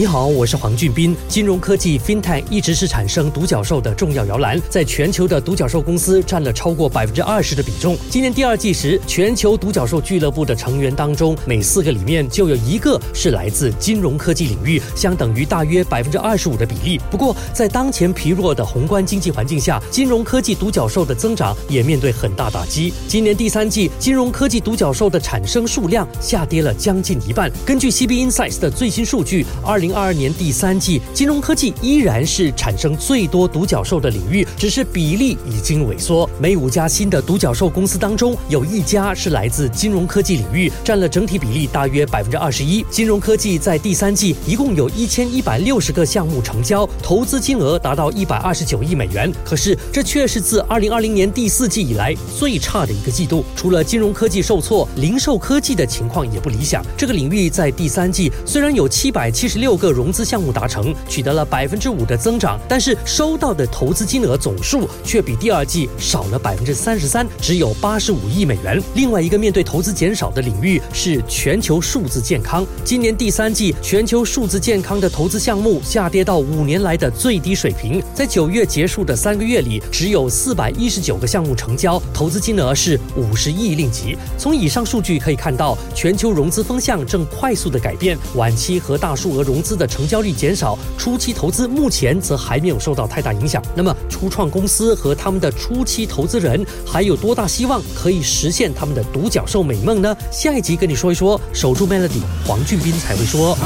你好，我是黄俊斌。金融科技 FinTech 一直是产生独角兽的重要摇篮，在全球的独角兽公司占了超过百分之二十的比重。今年第二季时，全球独角兽俱乐部的成员当中，每四个里面就有一个是来自金融科技领域，相等于大约百分之二十五的比例。不过，在当前疲弱的宏观经济环境下，金融科技独角兽的增长也面对很大打击。今年第三季，金融科技独角兽的产生数量下跌了将近一半。根据 CB Insights 的最新数据，二零二二年第三季，金融科技依然是产生最多独角兽的领域，只是比例已经萎缩。每五家新的独角兽公司当中，有一家是来自金融科技领域，占了整体比例大约百分之二十一。金融科技在第三季一共有一千一百六十个项目成交，投资金额达到一百二十九亿美元。可是，这却是自二零二零年第四季以来最差的一个季度。除了金融科技受挫，零售科技的情况也不理想。这个领域在第三季虽然有七百七十六个融资项目达成，取得了百分之五的增长，但是收到的投资金额总数却比第二季少了百分之三十三，只有八十五亿美元。另外一个面对投资减少的领域是全球数字健康。今年第三季，全球数字健康的投资项目下跌到五年来的最低水平，在九月结束的三个月里，只有四百一十九个项目成交，投资金额是五十亿令吉。从以上数据可以看到，全球融资风向正快速的改变，晚期和大数额融资的成交率减少，初期投资目前则还没有受到太大影响。那么，初创公司和他们的初期投资人还有多大希望可以实现他们的独角兽美梦呢？下一集跟你说一说。守住 Melody，黄俊斌才会说。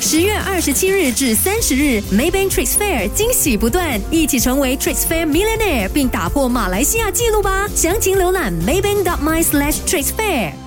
十月二十七日至三十日，Maybank Trade Fair 惊喜不断，一起成为 Trade Fair Millionaire，并打破马来西亚纪录吧！详情浏览 maybank.my/trade fair。